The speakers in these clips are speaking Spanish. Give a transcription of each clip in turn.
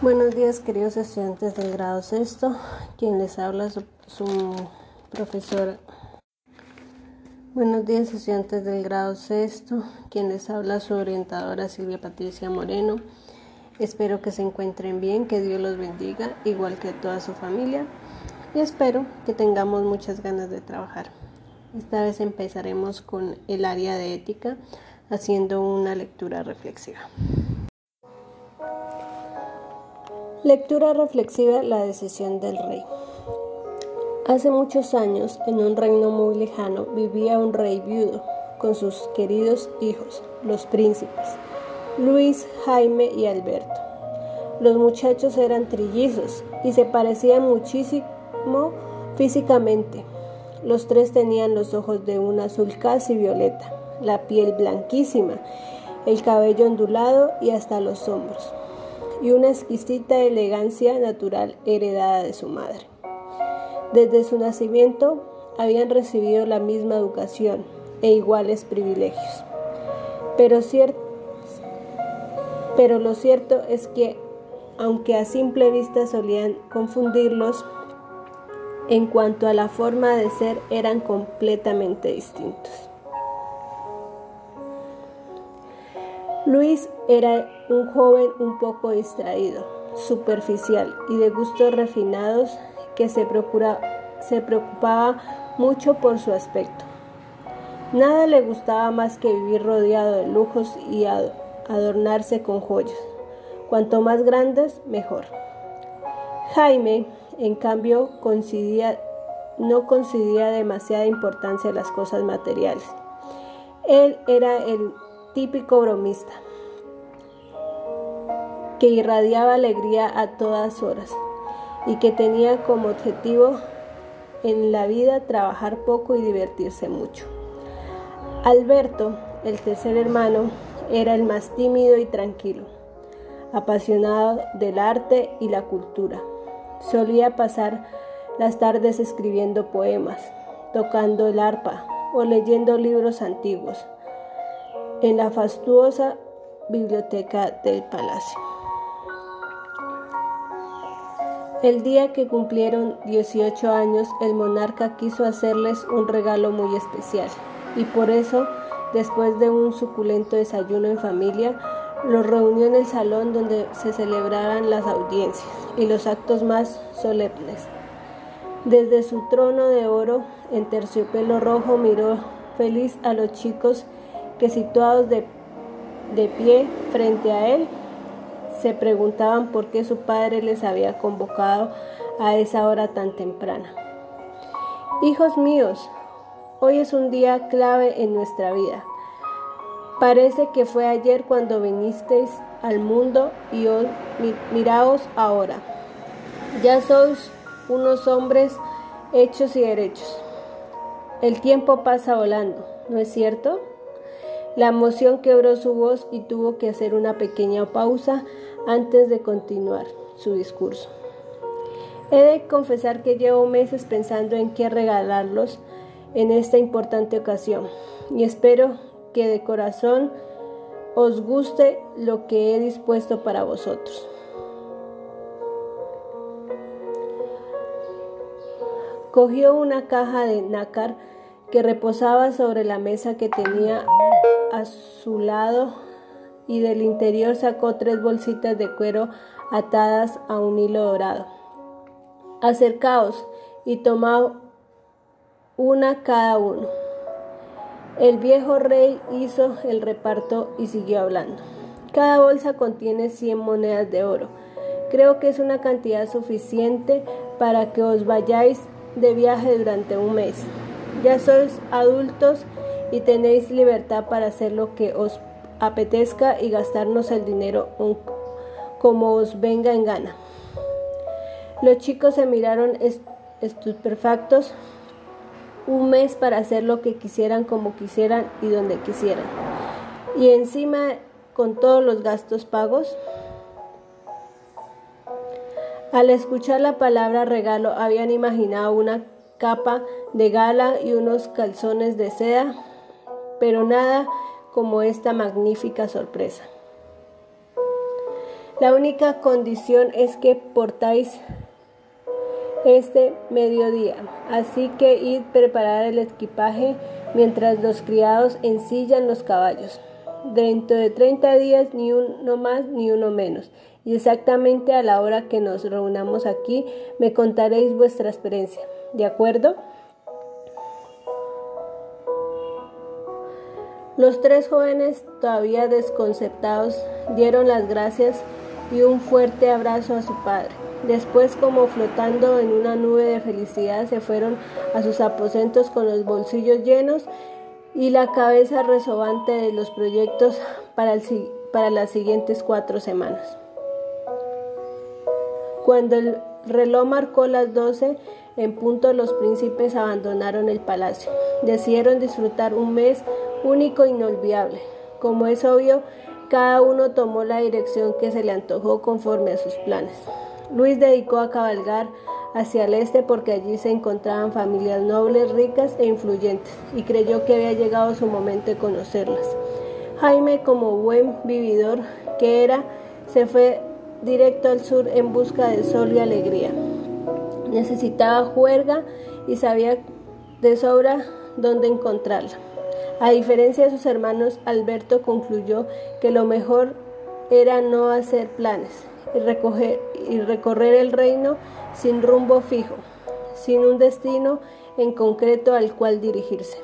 Buenos días queridos estudiantes del grado sexto, quien les habla su, su profesora. Buenos días estudiantes del grado sexto, quien les habla su orientadora Silvia Patricia Moreno. Espero que se encuentren bien, que Dios los bendiga, igual que toda su familia, y espero que tengamos muchas ganas de trabajar. Esta vez empezaremos con el área de ética, haciendo una lectura reflexiva. Lectura reflexiva La decisión del rey. Hace muchos años, en un reino muy lejano, vivía un rey viudo con sus queridos hijos, los príncipes, Luis, Jaime y Alberto. Los muchachos eran trillizos y se parecían muchísimo físicamente. Los tres tenían los ojos de un azul casi violeta, la piel blanquísima, el cabello ondulado y hasta los hombros y una exquisita elegancia natural heredada de su madre. Desde su nacimiento habían recibido la misma educación e iguales privilegios. Pero, pero lo cierto es que, aunque a simple vista solían confundirlos, en cuanto a la forma de ser eran completamente distintos. Luis era un joven un poco distraído, superficial y de gustos refinados que se, se preocupaba mucho por su aspecto. Nada le gustaba más que vivir rodeado de lujos y adornarse con joyas. Cuanto más grandes, mejor. Jaime, en cambio, no concedía demasiada importancia a las cosas materiales. Él era el típico bromista, que irradiaba alegría a todas horas y que tenía como objetivo en la vida trabajar poco y divertirse mucho. Alberto, el tercer hermano, era el más tímido y tranquilo, apasionado del arte y la cultura. Solía pasar las tardes escribiendo poemas, tocando el arpa o leyendo libros antiguos en la fastuosa biblioteca del palacio. El día que cumplieron 18 años, el monarca quiso hacerles un regalo muy especial y por eso, después de un suculento desayuno en familia, los reunió en el salón donde se celebraban las audiencias y los actos más solemnes. Desde su trono de oro en terciopelo rojo miró feliz a los chicos que situados de, de pie frente a él, se preguntaban por qué su padre les había convocado a esa hora tan temprana. Hijos míos, hoy es un día clave en nuestra vida. Parece que fue ayer cuando vinisteis al mundo y hoy miraos ahora. Ya sois unos hombres hechos y derechos. El tiempo pasa volando, ¿no es cierto? La emoción quebró su voz y tuvo que hacer una pequeña pausa antes de continuar su discurso. He de confesar que llevo meses pensando en qué regalarlos en esta importante ocasión y espero que de corazón os guste lo que he dispuesto para vosotros. Cogió una caja de nácar que reposaba sobre la mesa que tenía a su lado y del interior sacó tres bolsitas de cuero atadas a un hilo dorado. Acercaos y tomad una cada uno. El viejo rey hizo el reparto y siguió hablando. Cada bolsa contiene 100 monedas de oro. Creo que es una cantidad suficiente para que os vayáis de viaje durante un mes. Ya sois adultos y tenéis libertad para hacer lo que os apetezca y gastarnos el dinero como os venga en gana. Los chicos se miraron estupefactos un mes para hacer lo que quisieran, como quisieran y donde quisieran. Y encima con todos los gastos pagos. Al escuchar la palabra regalo habían imaginado una capa de gala y unos calzones de seda pero nada como esta magnífica sorpresa. La única condición es que portáis este mediodía, así que id preparar el equipaje mientras los criados ensillan los caballos. Dentro de treinta días ni uno más ni uno menos, y exactamente a la hora que nos reunamos aquí me contaréis vuestra experiencia. ¿De acuerdo? Los tres jóvenes, todavía desconcertados, dieron las gracias y un fuerte abrazo a su padre. Después, como flotando en una nube de felicidad, se fueron a sus aposentos con los bolsillos llenos y la cabeza resobante de los proyectos para, para las siguientes cuatro semanas. Cuando el reloj marcó las doce, en punto los príncipes abandonaron el palacio. Decidieron disfrutar un mes único e inolvidable. Como es obvio, cada uno tomó la dirección que se le antojó conforme a sus planes. Luis dedicó a cabalgar hacia el este porque allí se encontraban familias nobles, ricas e influyentes, y creyó que había llegado su momento de conocerlas. Jaime, como buen vividor que era, se fue directo al sur en busca de sol y alegría. Necesitaba juerga y sabía de sobra dónde encontrarla. A diferencia de sus hermanos, Alberto concluyó que lo mejor era no hacer planes y, y recorrer el reino sin rumbo fijo, sin un destino en concreto al cual dirigirse.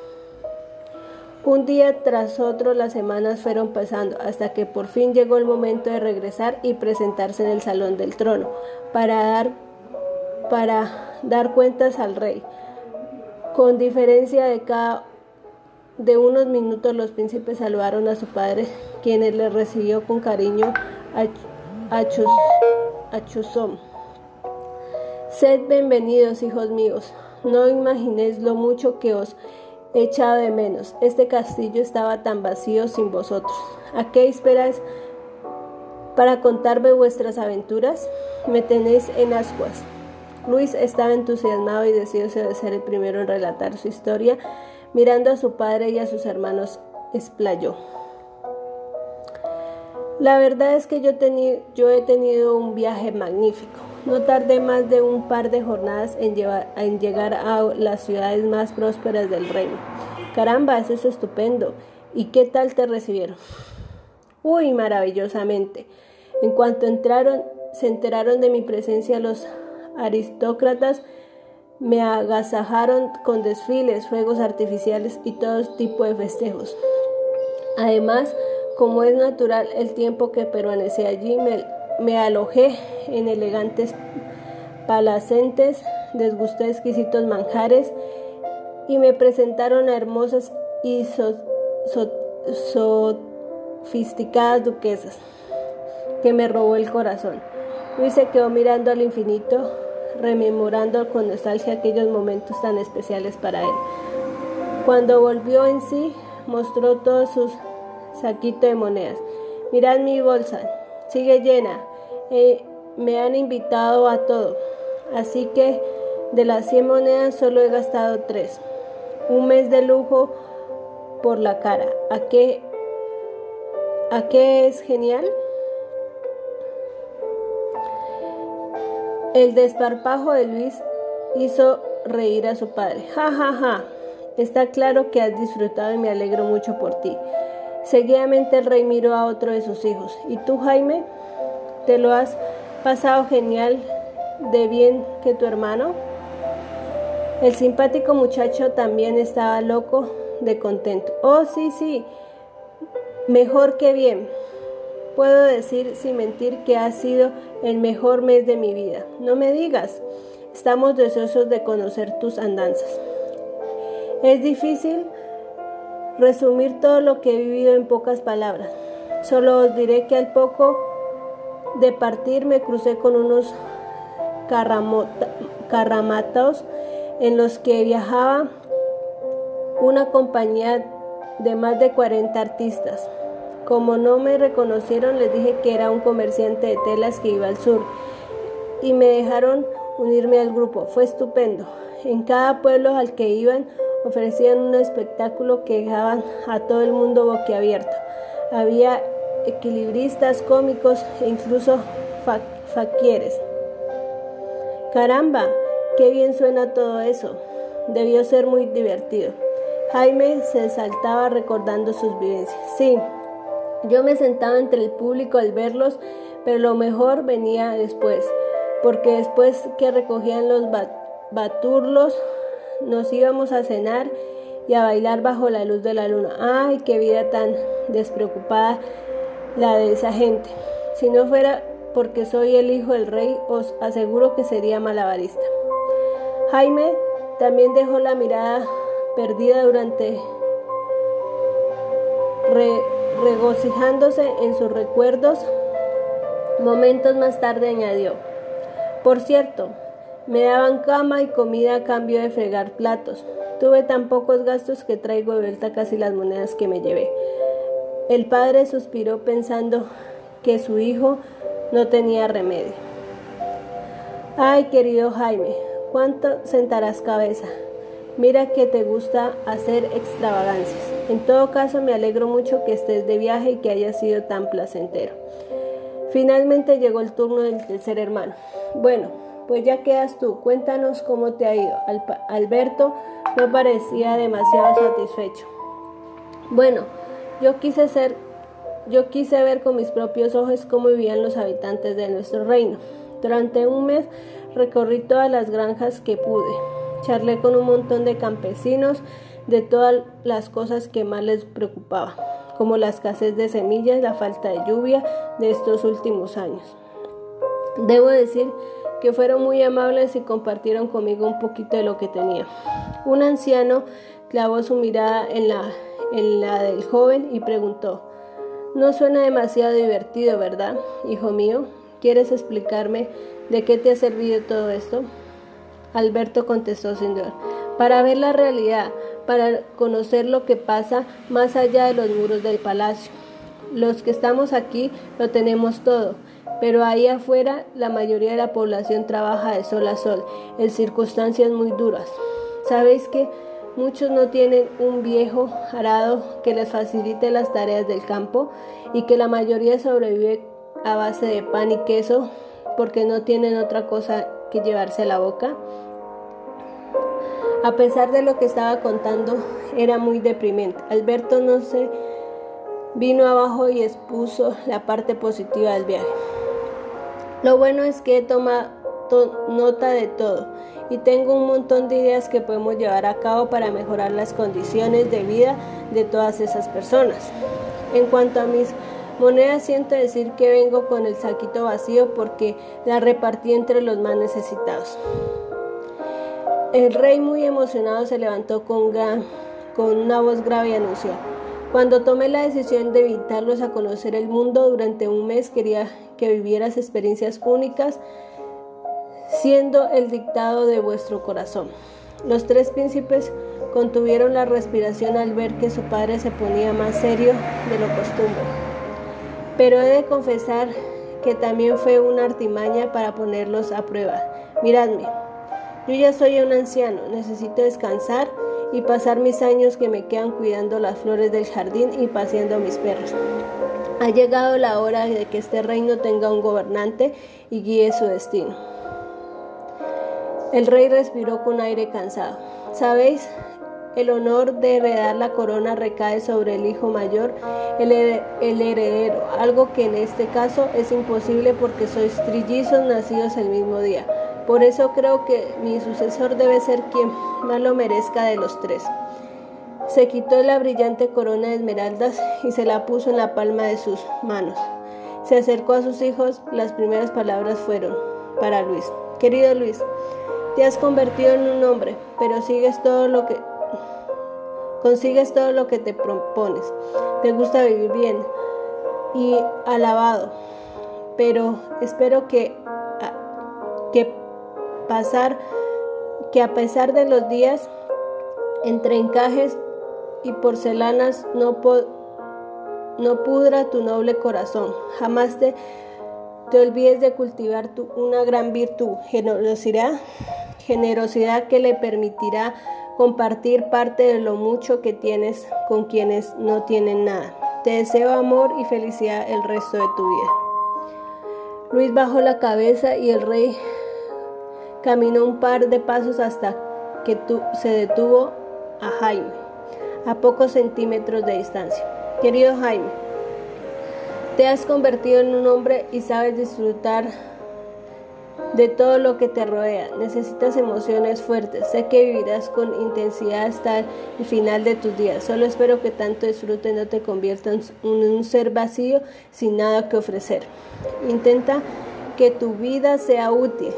Un día tras otro las semanas fueron pasando hasta que por fin llegó el momento de regresar y presentarse en el salón del trono para dar, para dar cuentas al rey. Con diferencia de cada de unos minutos los príncipes saludaron a su padre, quien le recibió con cariño a, a, Chuzón. Sed bienvenidos, hijos míos. No imaginéis lo mucho que os he echado de menos. Este castillo estaba tan vacío sin vosotros. ¿A qué esperáis para contarme vuestras aventuras? Me tenéis en ascuas. Luis estaba entusiasmado y deseoso de ser el primero en relatar su historia Mirando a su padre y a sus hermanos, explayó. La verdad es que yo, yo, he tenido un viaje magnífico. No tardé más de un par de jornadas en, en, llegar a las ciudades más prósperas del reino. Caramba, eso es estupendo. ¿Y qué tal te recibieron? Uy, maravillosamente. En cuanto entraron, se enteraron de mi presencia los aristócratas me agasajaron con desfiles, fuegos artificiales y todo tipo de festejos. Además, como es natural el tiempo que permanecí allí, me, alojé en elegantes palacentes, desgusté exquisitos manjares y me presentaron a hermosas y sofisticadas duquesas, que me robó el corazón. Luis se quedó mirando al infinito rememorando con nostalgia aquellos momentos tan especiales para él. Cuando volvió en sí, mostró todo su saquito de monedas. Mirad mi bolsa, sigue llena. Eh, me han invitado a todo. Así que de las 100 monedas solo he gastado 3. Un mes de lujo por la cara. ¿A qué, ¿A qué es genial? El desparpajo de Luis hizo reír a su padre. Ja, ja, ja. Está claro que has disfrutado y me alegro mucho por ti. Seguidamente el rey miró a otro de sus hijos. ¿Y tú, Jaime? ¿Te lo has pasado genial de bien que tu hermano? El simpático muchacho también estaba loco de contento. Oh, sí, sí. Mejor que bien. Puedo decir sin mentir que ha sido el mejor mes de mi vida. No me digas. Estamos deseosos de conocer tus andanzas. Es difícil resumir todo lo que he vivido en pocas palabras. Solo os diré que al poco de partir me crucé con unos carramatos en los que viajaba una compañía de más de 40 artistas. Como no me reconocieron, les dije que era un comerciante de telas que iba al sur y me dejaron unirme al grupo. Fue estupendo. En cada pueblo al que iban ofrecían un espectáculo que dejaban a todo el mundo boquiabierto. Había equilibristas, cómicos e incluso faquieres. Caramba, qué bien suena todo eso. Debió ser muy divertido. Jaime se saltaba recordando sus vivencias. Sí, yo me sentaba entre el público al verlos, pero lo mejor venía después, porque después que recogían los baturlos, nos íbamos a cenar y a bailar bajo la luz de la luna. ¡Ay, qué vida tan despreocupada la de esa gente! Si no fuera porque soy el hijo del rey, os aseguro que sería malabarista. Jaime también dejó la mirada perdida durante regocijándose en sus recuerdos. Momentos más tarde añadió, por cierto, me daban cama y comida a cambio de fregar platos. Tuve tan pocos gastos que traigo de vuelta casi las monedas que me llevé. El padre suspiró pensando que su hijo no tenía remedio. Ay, querido Jaime, ¿cuánto sentarás cabeza? Mira que te gusta hacer extravagancias. En todo caso, me alegro mucho que estés de viaje y que haya sido tan placentero. Finalmente llegó el turno del tercer hermano. Bueno, pues ya quedas tú. Cuéntanos cómo te ha ido. Alberto no parecía demasiado satisfecho. Bueno, yo quise ser yo quise ver con mis propios ojos cómo vivían los habitantes de nuestro reino. Durante un mes recorrí todas las granjas que pude. Charlé con un montón de campesinos de todas las cosas que más les preocupaba, como la escasez de semillas, la falta de lluvia de estos últimos años. Debo decir que fueron muy amables y compartieron conmigo un poquito de lo que tenía. Un anciano clavó su mirada en la, en la del joven y preguntó, no suena demasiado divertido, ¿verdad, hijo mío? ¿Quieres explicarme de qué te ha servido todo esto? Alberto contestó sin duda, para ver la realidad, para conocer lo que pasa más allá de los muros del palacio. Los que estamos aquí lo tenemos todo, pero ahí afuera la mayoría de la población trabaja de sol a sol, en circunstancias muy duras. ¿Sabéis que muchos no tienen un viejo arado que les facilite las tareas del campo y que la mayoría sobrevive a base de pan y queso porque no tienen otra cosa que llevarse a la boca? A pesar de lo que estaba contando, era muy deprimente. Alberto no se vino abajo y expuso la parte positiva del viaje. Lo bueno es que he tomado nota de todo y tengo un montón de ideas que podemos llevar a cabo para mejorar las condiciones de vida de todas esas personas. En cuanto a mis monedas, siento decir que vengo con el saquito vacío porque la repartí entre los más necesitados. El rey muy emocionado se levantó con, una voz grave y anunció, cuando tomé la decisión de invitarlos a conocer el mundo durante un mes quería que vivieras experiencias únicas siendo el dictado de vuestro corazón. Los tres príncipes contuvieron la respiración al ver que su padre se ponía más serio de lo costumbre. Pero he de confesar que también fue una artimaña para ponerlos a prueba. Miradme, yo ya soy un anciano, necesito descansar y pasar mis años que me quedan cuidando las flores del jardín y paseando a mis perros. Ha llegado la hora de que este reino tenga un gobernante y guíe su destino. El rey respiró con aire cansado. ¿Sabéis? El honor de heredar la corona recae sobre el hijo mayor, el, heredero, algo que en este caso es imposible porque sois trillizos nacidos el mismo día. Por eso creo que mi sucesor debe ser quien más lo merezca de los tres. Se quitó la brillante corona de esmeraldas y se la puso en la palma de sus manos. Se acercó a sus hijos, las primeras palabras fueron para Luis. Querido Luis, te has convertido en un hombre, pero sigues todo lo que consigues todo lo que te propones. Te gusta vivir bien y alabado, pero espero que pasar que a pesar de los días entre encajes y porcelanas no, no pudra tu noble corazón. Jamás te, te olvides de cultivar tu, una gran virtud, generosidad, generosidad que le permitirá compartir parte de lo mucho que tienes con quienes no tienen nada. Te deseo amor y felicidad el resto de tu vida. Luis bajó la cabeza y el rey caminó un par de pasos hasta que se detuvo a Jaime, a pocos centímetros de distancia. Querido Jaime, te has convertido en un hombre y sabes disfrutar de todo lo que te rodea. Necesitas emociones fuertes. Sé que vivirás con intensidad hasta el final de tus días. Solo espero que tanto disfrute no te convierta en un ser vacío sin nada que ofrecer. Intenta que tu vida sea útil.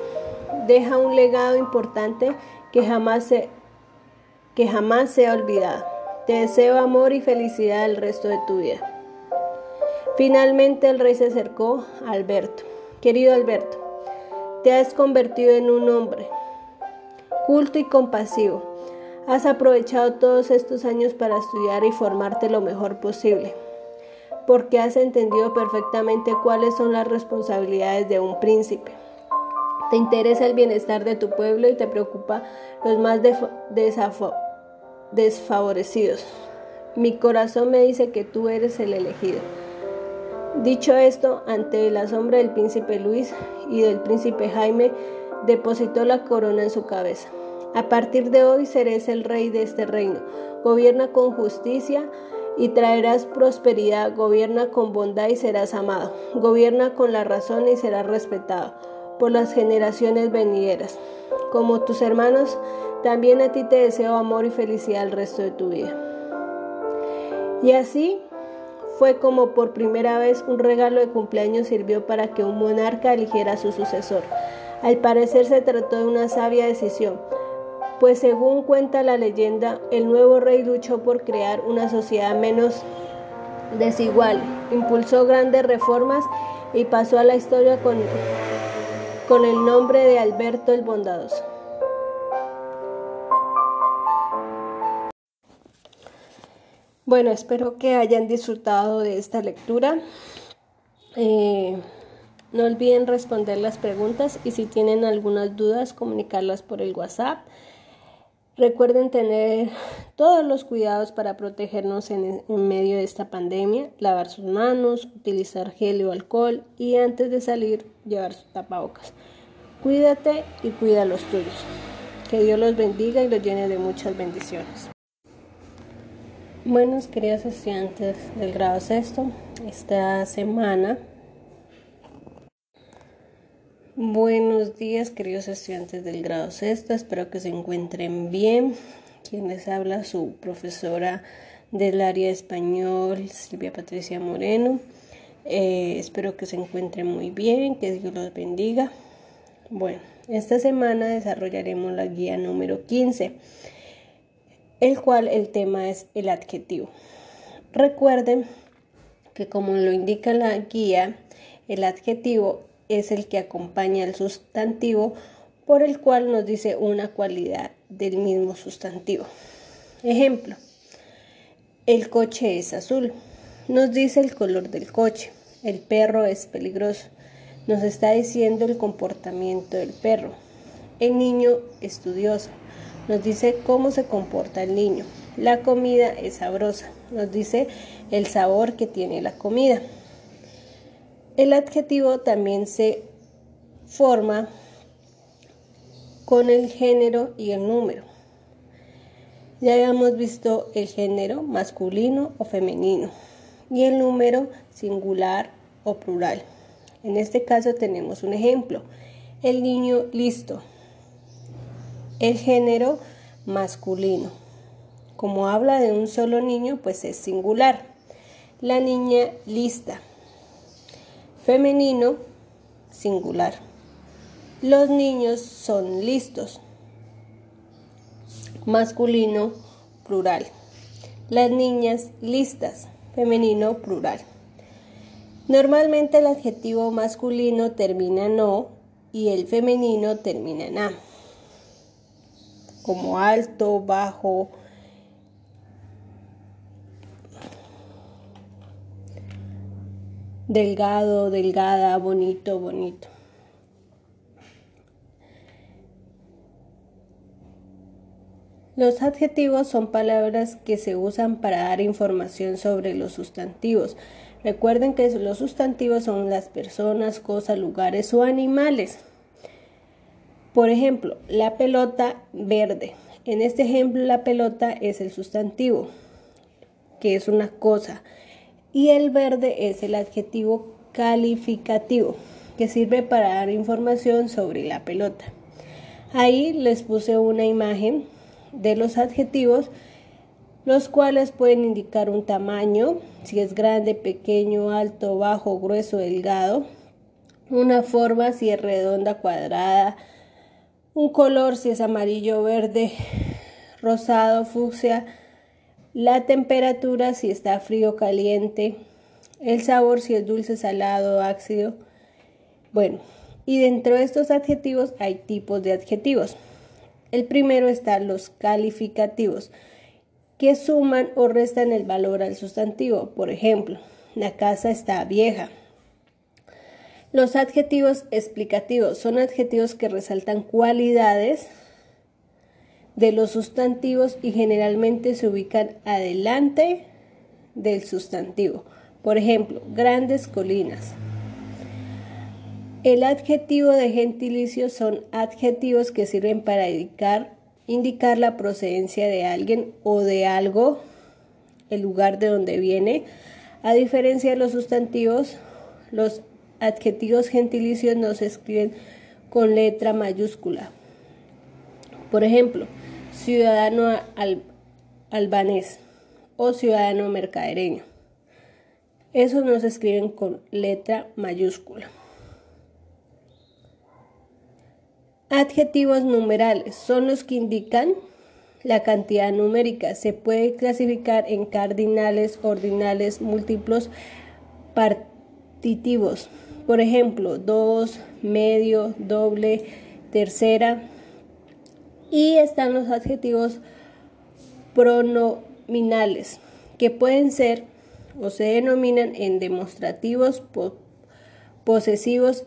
Deja un legado importante que jamás, se, que jamás sea olvidado. Te deseo amor y felicidad el resto de tu vida. Finalmente el rey se acercó a Alberto. Querido Alberto, te has convertido en un hombre culto y compasivo. Has aprovechado todos estos años para estudiar y formarte lo mejor posible, porque has entendido perfectamente cuáles son las responsabilidades de un príncipe. Te interesa el bienestar de tu pueblo y te preocupa los más desfavorecidos. Mi corazón me dice que tú eres el elegido. Dicho esto, ante la sombra del príncipe Luis y del príncipe Jaime, depositó la corona en su cabeza. A partir de hoy serás el rey de este reino. Gobierna con justicia y traerás prosperidad. Gobierna con bondad y serás amado. Gobierna con la razón y serás respetado por las generaciones venideras. Como tus hermanos, también a ti te deseo amor y felicidad el resto de tu vida. Y así fue como por primera vez un regalo de cumpleaños sirvió para que un monarca eligiera a su sucesor. Al parecer se trató de una sabia decisión, pues según cuenta la leyenda, el nuevo rey luchó por crear una sociedad menos desigual, impulsó grandes reformas y pasó a la historia con, con el nombre de Alberto el Bondadoso. Bueno, espero que hayan disfrutado de esta lectura. Eh, no olviden responder las preguntas y si tienen algunas dudas, comunicarlas por el WhatsApp. Recuerden tener todos los cuidados para protegernos en, medio de esta pandemia, lavar sus manos, utilizar gel o alcohol y antes de salir llevar sus tapabocas. Cuídate y cuida a los tuyos. Que Dios los bendiga y los llene de muchas bendiciones. Buenos queridos estudiantes del grado sexto, esta semana. Buenos días queridos estudiantes del grado sexto, espero que se encuentren bien. Quien les habla su profesora del área español, Silvia Patricia Moreno. Eh, espero que se encuentren muy bien, que Dios los bendiga. Bueno, esta semana desarrollaremos la guía número 15 el cual el tema es el adjetivo. Recuerden que como lo indica la guía, el adjetivo es el que acompaña al sustantivo por el cual nos dice una cualidad del mismo sustantivo. Ejemplo, el coche es azul. Nos dice el color del coche. El perro es peligroso. Nos está diciendo el comportamiento del perro. El niño estudioso nos dice cómo se comporta el niño. La comida es sabrosa, nos dice el sabor que tiene la comida. El adjetivo también se forma con el género y el número. Ya habíamos visto el género masculino o femenino y el número singular o plural. En este caso tenemos un ejemplo. El niño listo. El género masculino. Como habla de un solo niño, pues es singular. La niña lista. Femenino, singular. Los niños son listos. Masculino, plural. Las niñas listas. Femenino, plural. Normalmente el adjetivo masculino termina en o y el femenino termina a como alto, bajo, delgado, delgada, bonito, bonito. Los adjetivos son palabras que se usan para dar información sobre los sustantivos. Recuerden que los sustantivos son las personas, cosas, lugares o animales. Por ejemplo, la pelota verde. En este ejemplo, la pelota es el sustantivo, que es una cosa, y el verde es el adjetivo calificativo, que sirve para dar información sobre la pelota. Ahí les puse una imagen de los adjetivos, los cuales pueden indicar un tamaño, si es grande, pequeño, alto, bajo, grueso, delgado, una forma, si es redonda, cuadrada, un color, si es amarillo, verde, rosado, fucsia, la temperatura, si está frío, caliente, el sabor, si es dulce, salado, ácido. Bueno, y dentro de estos adjetivos hay tipos de adjetivos. El primero está los calificativos, que suman o restan el valor al sustantivo. Por ejemplo, la casa está vieja. Los adjetivos explicativos son adjetivos que resaltan cualidades de los sustantivos y generalmente se ubican adelante del sustantivo. Por ejemplo, grandes colinas. El adjetivo de gentilicio son adjetivos que sirven para indicar, indicar la procedencia de alguien o de algo, el lugar de donde viene. A diferencia de los sustantivos, los adjetivos gentilicios no se escriben con letra mayúscula. Por ejemplo, ciudadano albanés o ciudadano mercadereño. Esos no se escriben con letra mayúscula. Adjetivos numerales son los que indican la cantidad numérica. Se puede clasificar en cardinales, ordinales, múltiplos, partitivos. Por ejemplo, dos, medio, doble, tercera. Y están los adjetivos pronominales, que pueden ser o se denominan en demostrativos, posesivos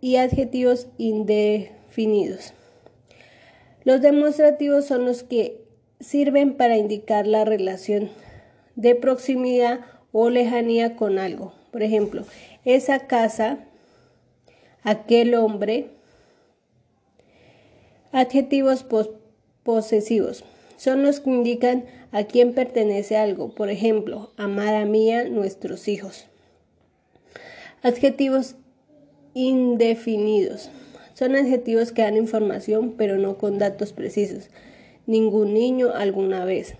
y adjetivos indefinidos los demostrativos son los que sirven para indicar la relación de proximidad o lejanía con algo. Por ejemplo, esa casa, aquel hombre. Adjetivos posesivos son los que indican a quién pertenece algo. Por ejemplo, amada mía, nuestros hijos. Adjetivos indefinidos son adjetivos que dan información pero no con datos precisos. Ningún niño alguna vez.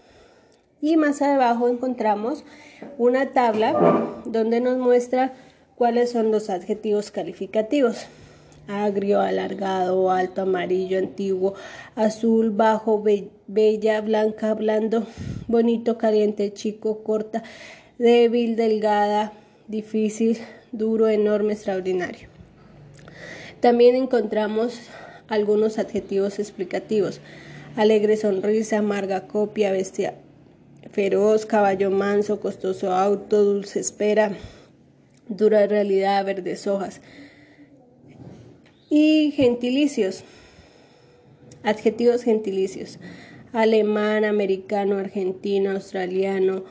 Y más abajo encontramos una tabla donde nos muestra cuáles son los adjetivos calificativos. Agrio, alargado, alto, amarillo, antiguo, azul, bajo, bella, blanca, blando, bonito, caliente, chico, corta, débil, delgada, difícil, duro, enorme, extraordinario. También encontramos algunos adjetivos explicativos. Alegre sonrisa, amarga copia, bestia feroz, caballo manso, costoso auto, dulce espera, dura realidad, verdes hojas. Y gentilicios. Adjetivos gentilicios. Alemán, americano, argentino, australiano,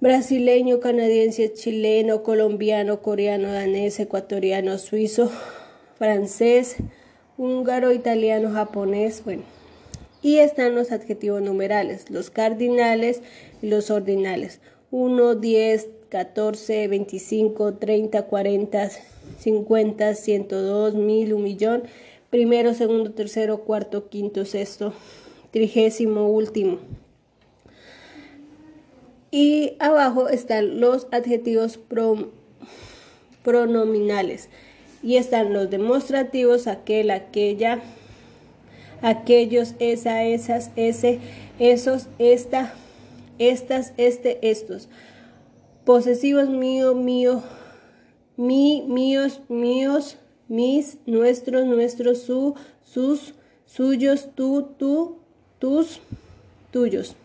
brasileño, canadiense, chileno, colombiano, coreano, danés, ecuatoriano, suizo, francés, húngaro, italiano, japonés, bueno. Y están los adjetivos numerales, los cardinales y los ordinales. 1, 10, 14, 25, 30, 40, 50, 102, 1000, un millón, primero, segundo, tercero, cuarto, quinto, sexto, trigésimo, último. Y abajo están los adjetivos pronominales y están los demostrativos, aquel, aquella, aquellos, esa, esas, ese, esos, esta, estas, este, estos. Posesivos mío, mío, mi, míos, míos, mis, nuestros, nuestros, su, sus, suyos, tú, tú, tus, tuyos.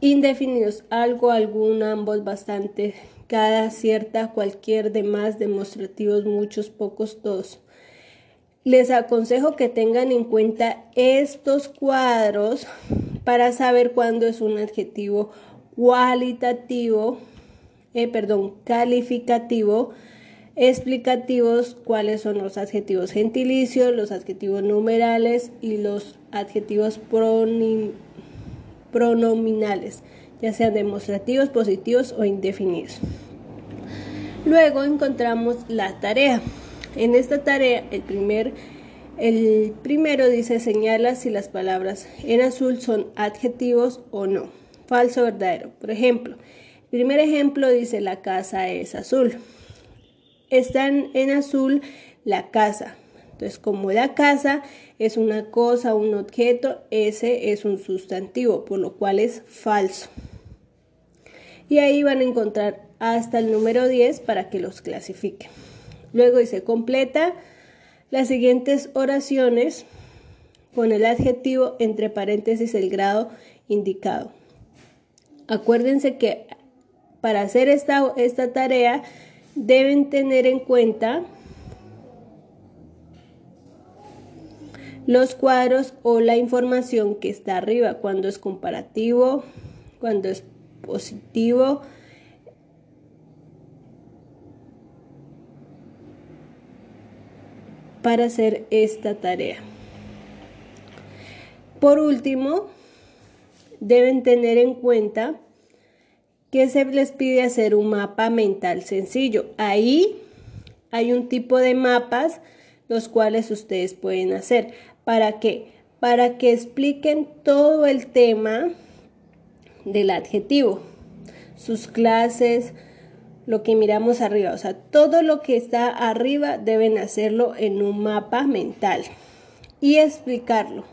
Indefinidos, algo, algún, ambos, bastante, cada, cierta, cualquier, demás, demostrativos, muchos, pocos, todos. Les aconsejo que tengan en cuenta estos cuadros para saber cuándo es un adjetivo cualitativo, eh, perdón, calificativo, explicativos, cuáles son los adjetivos gentilicios, los adjetivos numerales y los adjetivos pronominales, ya sean demostrativos, positivos o indefinidos. Luego encontramos la tarea. En esta tarea, el, primer, el primero dice señala si las palabras en azul son adjetivos o no. Falso verdadero. Por ejemplo, el primer ejemplo dice la casa es azul. Está en azul la casa. Entonces, como la casa es una cosa, un objeto, ese es un sustantivo, por lo cual es falso. Y ahí van a encontrar hasta el número 10 para que los clasifiquen. Luego dice completa las siguientes oraciones con el adjetivo entre paréntesis el grado indicado. Acuérdense que para hacer esta, esta tarea deben tener en cuenta los cuadros o la información que está arriba, cuando es comparativo, cuando es positivo, para hacer esta tarea. Por último, deben tener en cuenta que se les pide hacer un mapa mental sencillo. Ahí hay un tipo de mapas los cuales ustedes pueden hacer. ¿Para qué? Para que expliquen todo el tema del adjetivo, sus clases, lo que miramos arriba. O sea, todo lo que está arriba deben hacerlo en un mapa mental y explicarlo.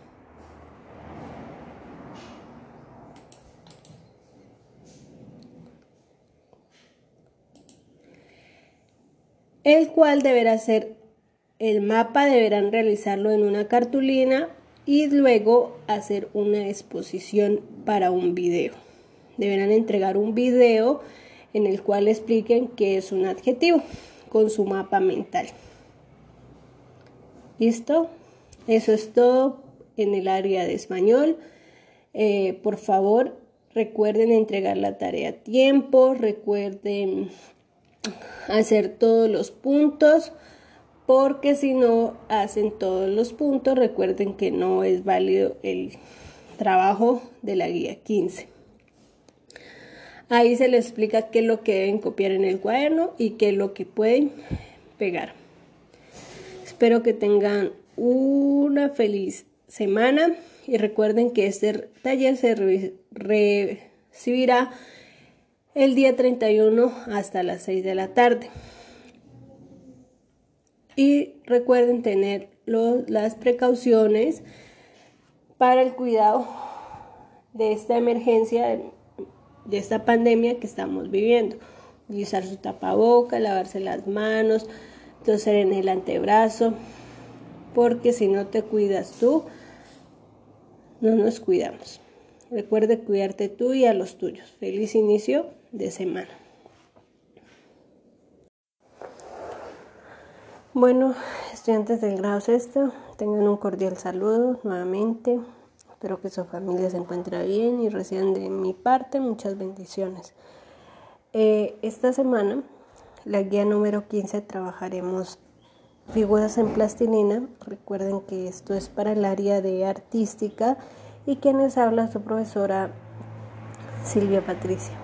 El cual deberá ser el mapa, deberán realizarlo en una cartulina y luego hacer una exposición para un video. Deberán entregar un video en el cual expliquen qué es un adjetivo con su mapa mental. ¿Listo? Eso es todo en el área de español. Eh, por favor, recuerden entregar la tarea a tiempo, recuerden hacer todos los puntos, porque si no hacen todos los puntos, recuerden que no es válido el trabajo de la guía 15. Ahí se les explica qué es lo que deben copiar en el cuaderno y qué es lo que pueden pegar. Espero que tengan una feliz semana y recuerden que este taller se recibirá el día 31 hasta las 6 de la tarde. Y recuerden tener las precauciones para el cuidado de esta emergencia de esta pandemia que estamos viviendo. Utilizar su tapaboca, lavarse las manos, toser en el antebrazo, porque si no te cuidas tú, no nos cuidamos. Recuerde cuidarte tú y a los tuyos. Feliz inicio de semana. Bueno, estudiantes del grado sexto, tengan un cordial saludo nuevamente. Espero que su familia se encuentre bien y reciban de mi parte muchas bendiciones. Eh, esta semana, la guía número 15, trabajaremos figuras en plastilina. Recuerden que esto es para el área de artística y quienes habla su profesora Silvia Patricia.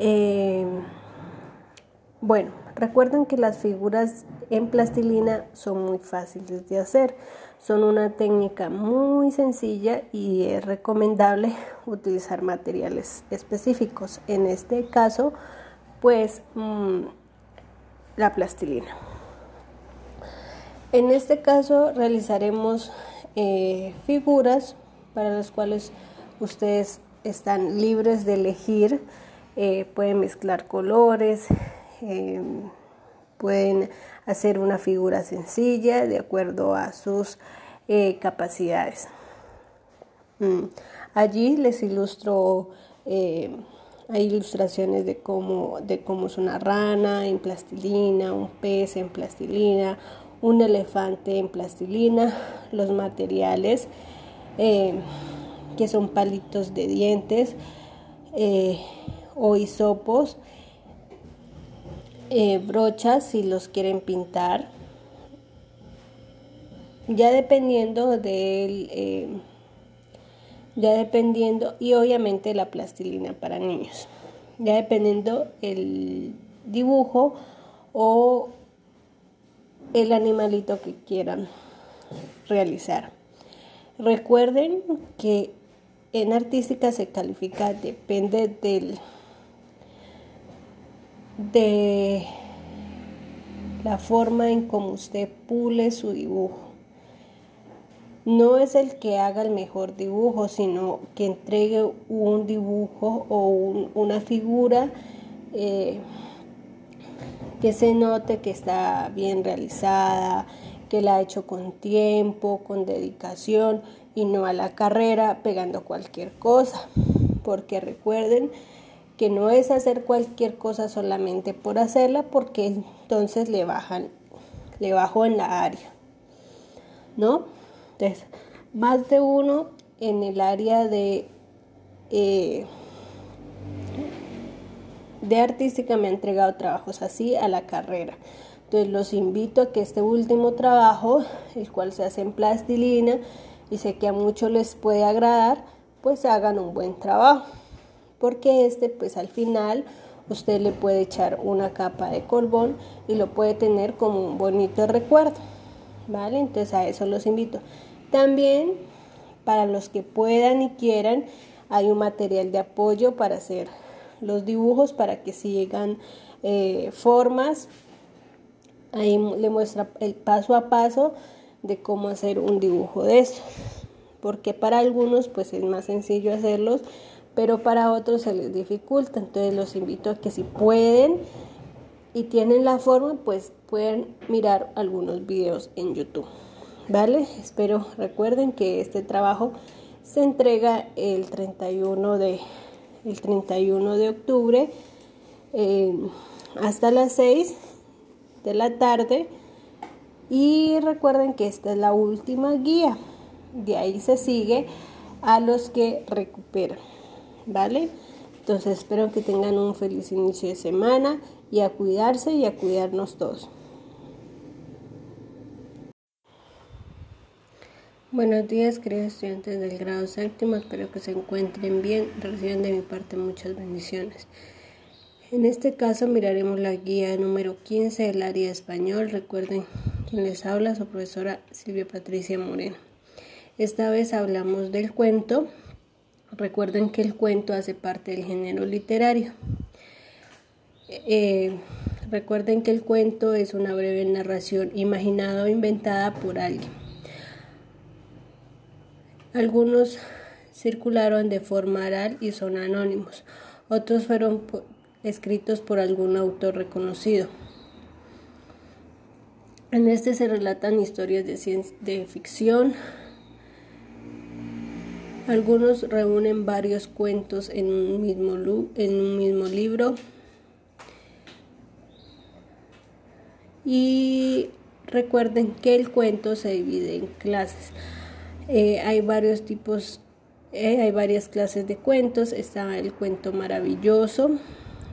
Eh, bueno, recuerden que las figuras en plastilina son muy fáciles de hacer. Son una técnica muy sencilla y es recomendable utilizar materiales específicos. En este caso, pues mm, la plastilina. En este caso realizaremos eh, figuras para las cuales ustedes están libres de elegir. Eh, pueden mezclar colores, eh, pueden hacer una figura sencilla de acuerdo a sus eh, capacidades. Mm. Allí les ilustro, eh, hay ilustraciones de cómo, de cómo es una rana en plastilina, un pez en plastilina, un elefante en plastilina, los materiales eh, que son palitos de dientes eh, o hisopos, eh, brochas si los quieren pintar, ya dependiendo del ya dependiendo y obviamente la plastilina para niños ya dependiendo el dibujo o el animalito que quieran realizar. Recuerden que en artística se califica, depende del de la forma en cómo usted pule su dibujo. No es el que haga el mejor dibujo, sino que entregue un dibujo o una figura eh, que se note que está bien realizada, que la ha hecho con tiempo, con dedicación y no a la carrera pegando cualquier cosa. Porque recuerden que no es hacer cualquier cosa solamente por hacerla porque entonces le bajan, le bajo en la área. ¿No? Entonces, más de uno en el área de eh, de artística me ha entregado trabajos así a la carrera. Entonces los invito a que este último trabajo, el cual se hace en plastilina y sé que a muchos les puede agradar, pues hagan un buen trabajo. Porque este pues al final usted le puede echar una capa de colbón y lo puede tener como un bonito recuerdo. ¿Vale? Entonces a eso los invito. También para los que puedan y quieran hay un material de apoyo para hacer los dibujos para que sigan eh, formas. Ahí le muestra el paso a paso de cómo hacer un dibujo de eso. Porque para algunos pues es más sencillo hacerlos, pero para otros se les dificulta. Entonces los invito a que si pueden y tienen la forma, pues pueden mirar algunos videos en YouTube. ¿Vale? Espero recuerden que este trabajo se entrega el 31 de el 31 de octubre eh, hasta las 6 de la tarde y recuerden que esta es la última guía de ahí se sigue a los que recuperan vale entonces espero que tengan un feliz inicio de semana y a cuidarse y a cuidarnos todos Buenos días, queridos estudiantes del grado séptimo. Espero que se encuentren bien. Reciban de mi parte muchas bendiciones. En este caso miraremos la guía número 15 del área español. Recuerden quien les habla, su profesora Silvia Patricia Moreno. Esta vez hablamos del cuento. Recuerden que el cuento hace parte del género literario. Eh, recuerden que el cuento es una breve narración imaginada o inventada por alguien algunos circularon de forma oral y son anónimos. Otros fueron escritos por algún autor reconocido. En este se relatan historias de, de ficción. Algunos reúnen varios cuentos en un mismo, en un mismo libro. Y recuerden que el cuento se divide en clases. Eh, hay varios tipos, eh, hay varias clases de cuentos. Está el cuento maravilloso,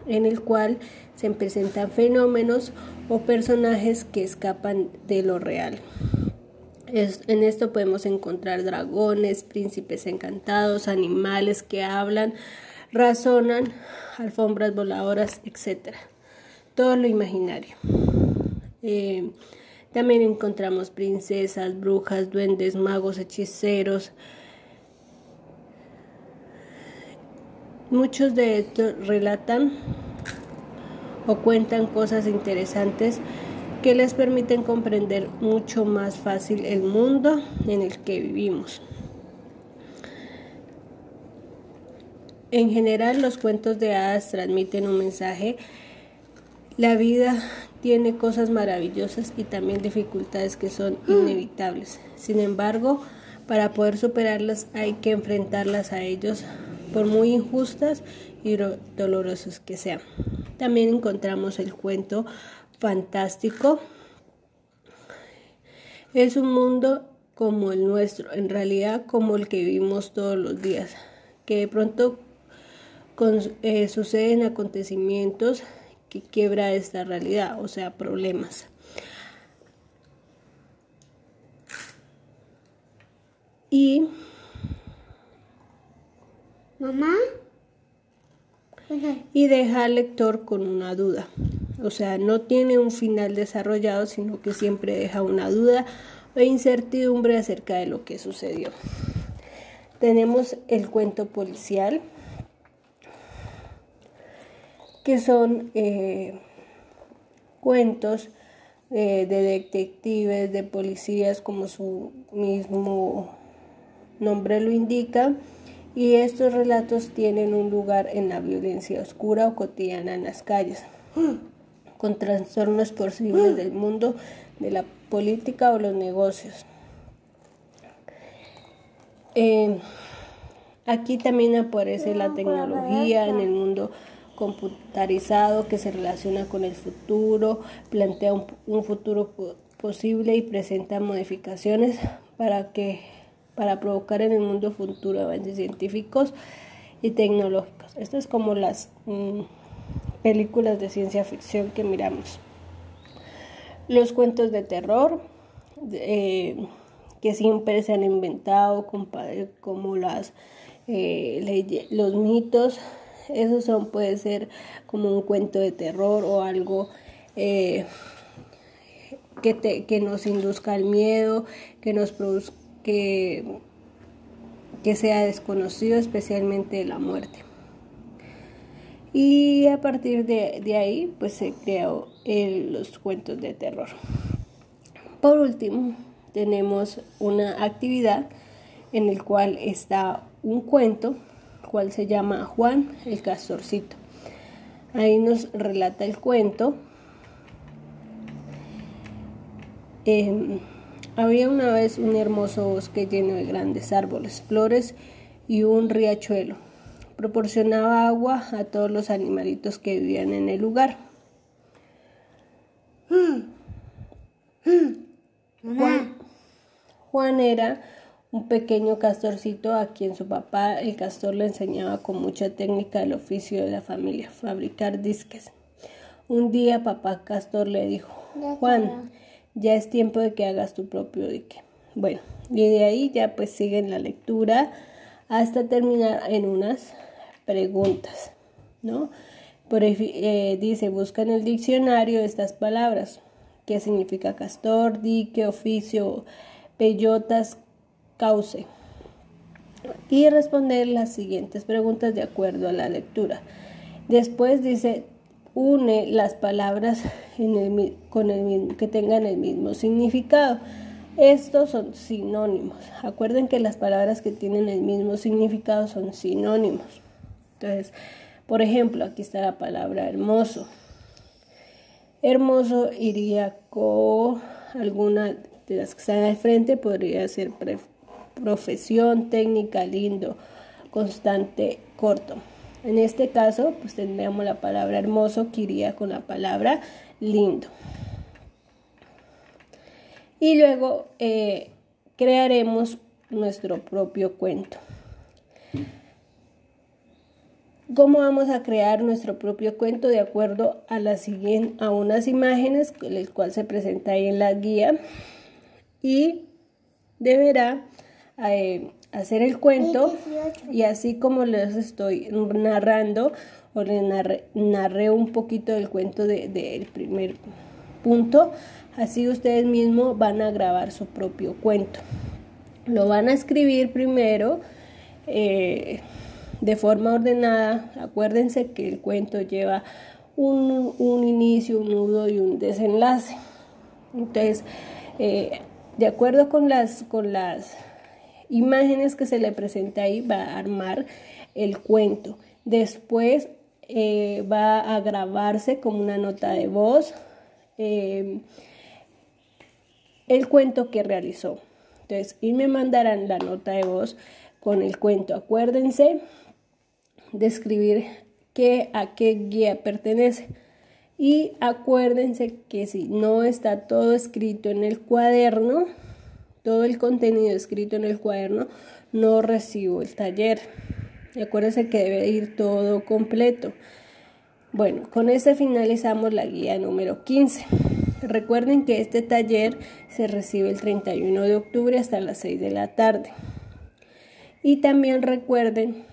en el cual se presentan fenómenos o personajes que escapan de lo real. En esto podemos encontrar dragones, príncipes encantados, animales que hablan, razonan, alfombras voladoras, etc. Todo lo imaginario. Eh, también encontramos princesas, brujas, duendes, magos, hechiceros. Muchos de estos relatan o cuentan cosas interesantes que les permiten comprender mucho más fácil el mundo en el que vivimos. En general, los cuentos de hadas transmiten un mensaje. La vida tiene cosas maravillosas y también dificultades que son mm. inevitables. Sin embargo, para poder superarlas hay que enfrentarlas a ellos por muy injustas y dolorosos que sean. También encontramos el cuento fantástico Es un mundo como el nuestro, en realidad como el que vivimos todos los días, que de pronto eh, suceden acontecimientos que quiebra esta realidad, o sea, problemas. Y mamá y deja al lector con una duda. O sea, no tiene un final desarrollado, sino que siempre deja una duda o incertidumbre acerca de lo que sucedió. Tenemos el cuento policial, que son eh, cuentos eh, de detectives, de policías, como su mismo nombre lo indica, y estos relatos tienen un lugar en la violencia oscura o cotidiana en las calles, con trastornos posibles del mundo, de la política o los negocios. Eh, aquí también aparece la tecnología en el mundo computarizado que se relaciona con el futuro, plantea un, futuro posible y presenta modificaciones para que para provocar en el mundo futuro avances científicos y tecnológicos. Estas es como las mm, películas de ciencia ficción que miramos. Los cuentos de terror eh, que siempre se han inventado, como las eh, los mitos esos son, puede ser como un cuento de terror o algo eh, que, te, que nos induzca al miedo, que nos produzca, que, que sea desconocido, especialmente la muerte. Y a partir de, ahí, pues se creó el, los cuentos de terror. Por último, tenemos una actividad en el cual está un cuento cual se llama Juan el Castorcito. Ahí nos relata el cuento. Em, había una vez un hermoso bosque lleno de grandes árboles, flores y un riachuelo. Proporcionaba agua a todos los animalitos que vivían en el lugar. Juan, Juan era un pequeño castorcito a quien su papá, el castor, le enseñaba con mucha técnica el oficio de la familia, fabricar disques. Un día papá castor le dijo, Juan, ya es tiempo de que hagas tu propio dique. Bueno, y de ahí ya pues siguen la lectura hasta terminar en unas preguntas, ¿no? Por, eh, dice, busca en el diccionario estas palabras. ¿Qué significa castor, dique, oficio, peyotas, cauce y responder las siguientes preguntas de acuerdo a la lectura. Después dice, une las palabras con el, que tengan el mismo significado. Estos son sinónimos. Acuerden que las palabras que tienen el mismo significado son sinónimos. Entonces, por ejemplo, aquí está la palabra hermoso. Hermoso iría con alguna de las que están al frente, podría ser profesión, técnica, lindo, constante, corto. En este caso, pues tendríamos la palabra hermoso que iría con la palabra lindo. Y luego eh, crearemos nuestro propio cuento. ¿Cómo vamos a crear nuestro propio cuento? De acuerdo a, la siguiente, a unas imágenes, el cual se presenta ahí en la guía. Y deberá eh, hacer el cuento y así como les estoy narrando o les narré, un poquito del cuento del primer punto, así ustedes mismos van a grabar su propio cuento. Lo van a escribir primero eh, de forma ordenada. Acuérdense que el cuento lleva un, inicio, un nudo y un desenlace. Entonces, eh, de acuerdo con las, con las imágenes que se le presenta ahí, va a armar el cuento. Después eh, va a grabarse como una nota de voz eh, el cuento que realizó. Entonces, y me mandarán la nota de voz con el cuento. Acuérdense de escribir qué, a qué guía pertenece. Y acuérdense que si no está todo escrito en el cuaderno, todo el contenido escrito en el cuaderno, no recibo el taller. Acuérdense que debe ir todo completo. Bueno, con este finalizamos la guía número 15. Recuerden que este taller se recibe el 31 de octubre hasta las 6 de la tarde. Y también recuerden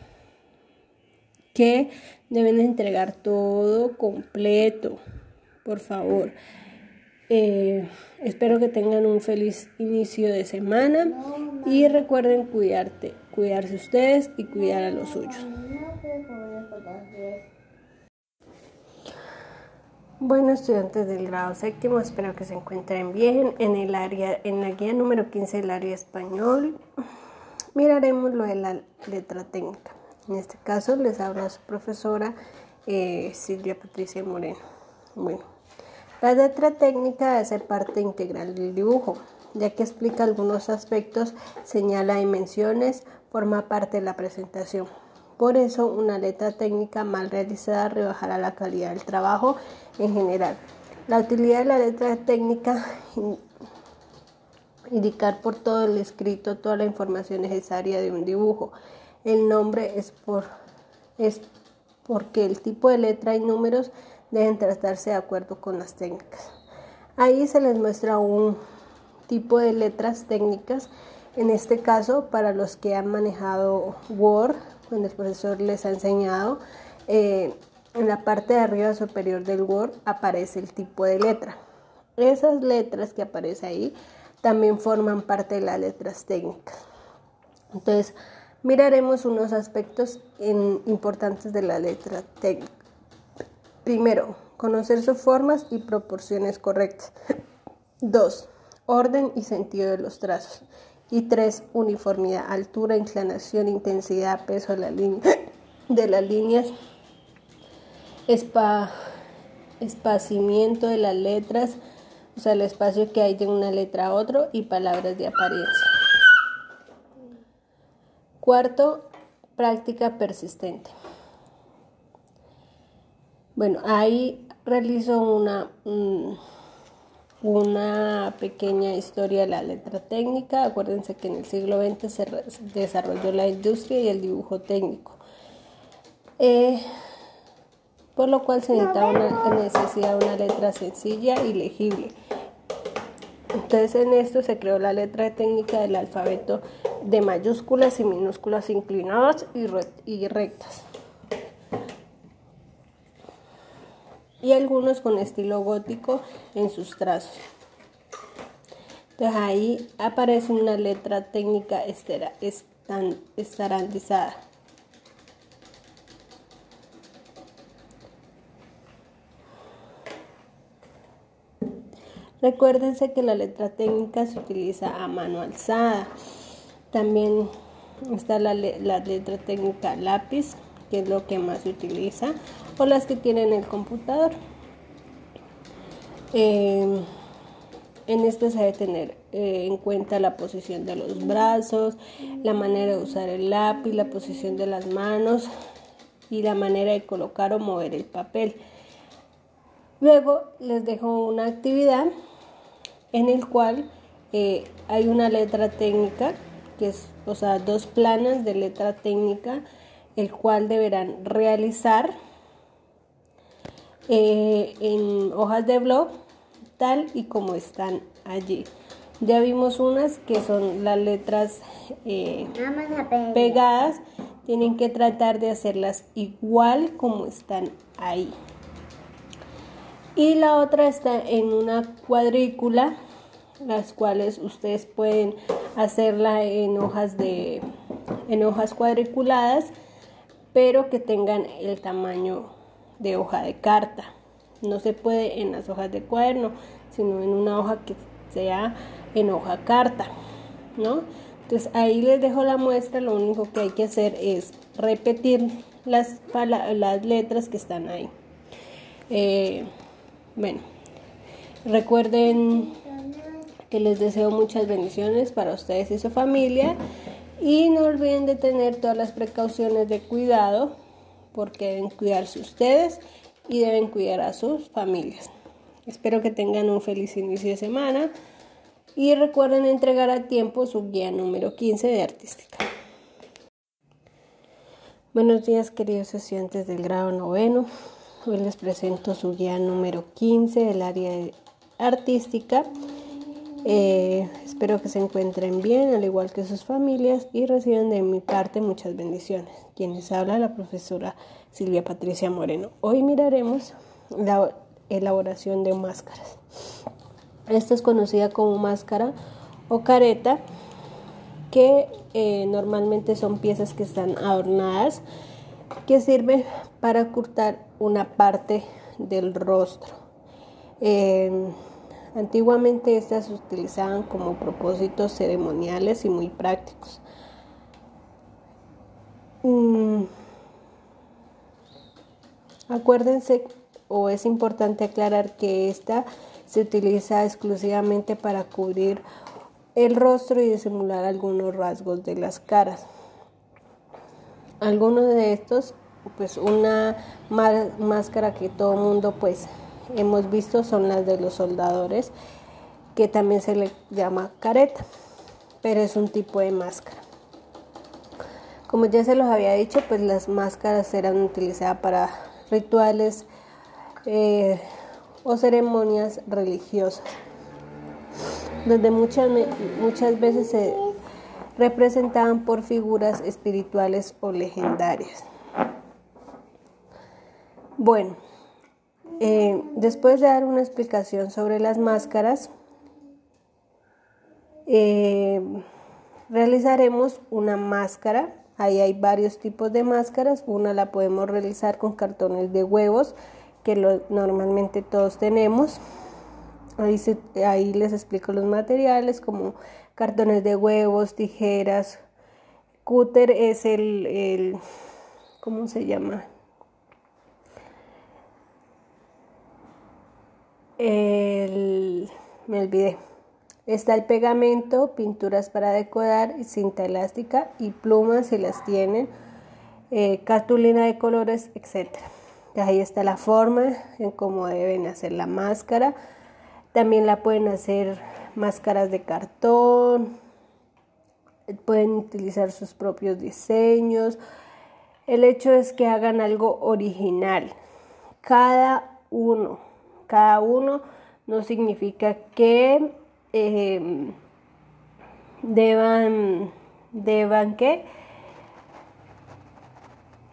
que deben entregar todo completo, por favor. Eh, espero que tengan un feliz inicio de semana y recuerden cuidarte, cuidarse ustedes y cuidar a los suyos. Bueno, estudiantes del grado séptimo, espero que se encuentren bien. En el área, en la guía número 15 del área español, miraremos lo de la letra técnica. En este caso les habla su profesora eh, Silvia Patricia Moreno. Bueno, la letra técnica hace parte integral del dibujo, ya que explica algunos aspectos, señala dimensiones, forma parte de la presentación. Por eso, una letra técnica mal realizada rebajará la calidad del trabajo en general. La utilidad de la letra técnica indicar por todo el escrito toda la información necesaria de un dibujo. El nombre es por es porque el tipo de letra y números deben tratarse de acuerdo con las técnicas. Ahí se les muestra un tipo de letras técnicas, en este caso para los que han manejado Word, cuando el profesor les ha enseñado, eh, en la parte de arriba superior del Word aparece el tipo de letra. Esas letras que aparecen ahí también forman parte de las letras técnicas. Entonces, miraremos unos aspectos importantes de la letra técnica. Primero, conocer sus formas y proporciones correctas. Dos, orden y sentido de los trazos. Y tres, uniformidad, altura, inclinación, intensidad, peso de, las líneas, espacimiento de las letras, o sea, el espacio que hay de una letra a otro y palabras de apariencia. Cuarto, práctica persistente. Bueno, ahí realizo una, una pequeña historia de la letra técnica. Acuérdense que en el siglo XX se desarrolló la industria y el dibujo técnico. Eh, por lo cual se necesitaba una letra sencilla y legible. Entonces en esto se creó la letra técnica del alfabeto de mayúsculas y minúsculas inclinadas y rectas. y algunos con estilo gótico en sus trazos. Entonces ahí aparece una letra técnica estandarizada. Recuérdense que la letra técnica se utiliza a mano alzada. También está la, letra técnica lápiz, que es lo que más se utiliza o las que tienen el computador. Eh, en este se debe tener eh, en cuenta la posición de los brazos, la manera de usar el lápiz, la posición de las manos y la manera de colocar o mover el papel. Luego les dejo una actividad en el cual eh, hay una letra técnica, que es, o sea, dos planas de letra técnica, el cual deberán realizar eh, en hojas de blog tal y como están allí. Ya vimos unas que son las letras eh, pegadas, tienen que tratar de hacerlas igual como están ahí. Y la otra está en una cuadrícula, las cuales ustedes pueden hacerla en hojas de en hojas cuadriculadas, pero que tengan el tamaño de hoja de carta. No se puede en las hojas de cuaderno, sino en una hoja que sea en hoja carta, ¿no? Entonces ahí les dejo la muestra, lo único que hay que hacer es repetir las, las letras que están ahí. Eh, bueno, recuerden que les deseo muchas bendiciones para ustedes y su familia y no olviden de tener todas las precauciones de cuidado porque deben cuidarse ustedes y deben cuidar a sus familias. Espero que tengan un feliz inicio de semana y recuerden entregar a tiempo su guía número 15 de artística. Buenos días queridos estudiantes del grado noveno. Hoy les presento su guía número 15 del área artística. Eh, espero que se encuentren bien, al igual que sus familias, y reciban de mi parte muchas bendiciones. Quienes habla la profesora Silvia Patricia Moreno. Hoy miraremos la elaboración de máscaras. Esta es conocida como máscara o careta, que eh, normalmente son piezas que están adornadas, que sirven para ocultar una parte del rostro. Eh, Antiguamente estas se utilizaban como propósitos ceremoniales y muy prácticos. Mm. Acuérdense o es importante aclarar que esta se utiliza exclusivamente para cubrir el rostro y disimular algunos rasgos de las caras. Algunos de estos, pues una máscara que todo mundo pues hemos visto son las de los soldadores, que también se le llama careta, pero es un tipo de máscara. Como ya se los había dicho, pues las máscaras eran utilizadas para rituales eh, o ceremonias religiosas, donde muchas, muchas veces se representaban por figuras espirituales o legendarias. Bueno, eh, después de dar una explicación sobre las máscaras, eh, realizaremos una máscara. Ahí hay varios tipos de máscaras. Una la podemos realizar con cartones de huevos, que normalmente todos tenemos. Ahí, les explico los materiales como cartones de huevos, tijeras. Cúter es el, el ¿cómo se llama? El, me olvidé. Está el pegamento, pinturas para decorar, cinta elástica y plumas si las tienen, eh, cartulina de colores, etc. Ahí está la forma en cómo deben hacer la máscara. También la pueden hacer máscaras de cartón, pueden utilizar sus propios diseños. El hecho es que hagan algo original. Cada uno cada uno no significa que em, deban, deban que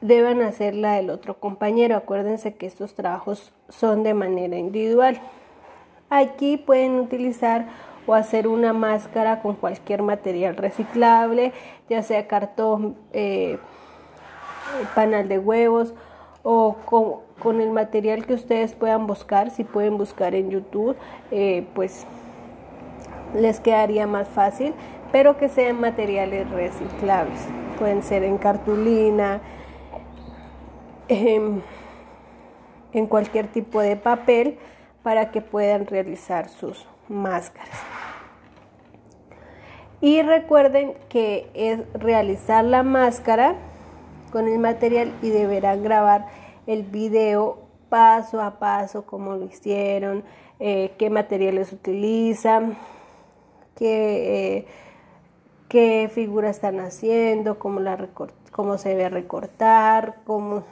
deban hacer la del otro compañero. Acuérdense que estos trabajos son de manera individual. Aquí pueden utilizar o hacer una máscara con cualquier material reciclable, ya sea cartón, eh, panal de huevos o con, el material que ustedes puedan buscar, si pueden buscar en YouTube, eh, pues les quedaría más fácil, pero que sean materiales reciclables. Pueden ser en cartulina, en cualquier tipo de papel para que puedan realizar sus máscaras. Y recuerden que es realizar la máscara con el material y deberán grabar el video paso a paso, cómo lo hicieron, eh, qué materiales utilizan, qué, eh, qué figura están haciendo, cómo, la cómo se debe recortar, cómo,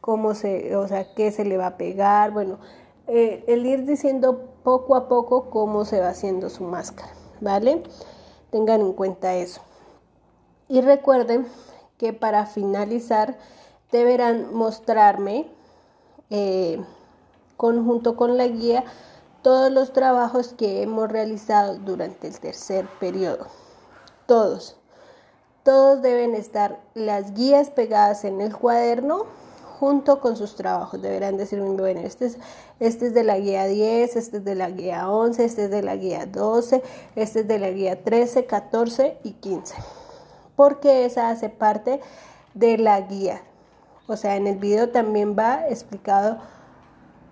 cómo se, o sea, qué se le va a pegar, bueno, eh, el ir diciendo poco a poco cómo se va haciendo su máscara, ¿vale? Tengan en cuenta eso. Y recuerden que para finalizar deberán mostrarme eh, conjunto con la guía todos los trabajos que hemos realizado durante el tercer periodo. Todos. Todos deben estar las guías pegadas en el cuaderno junto con sus trabajos. Deberán decirme, bueno, este es, este es de la guía 10, este es de la guía 11, este es de la guía 12, este es de la guía 13, 14 y 15 porque esa hace parte de la guía. O sea, en el video también va explicado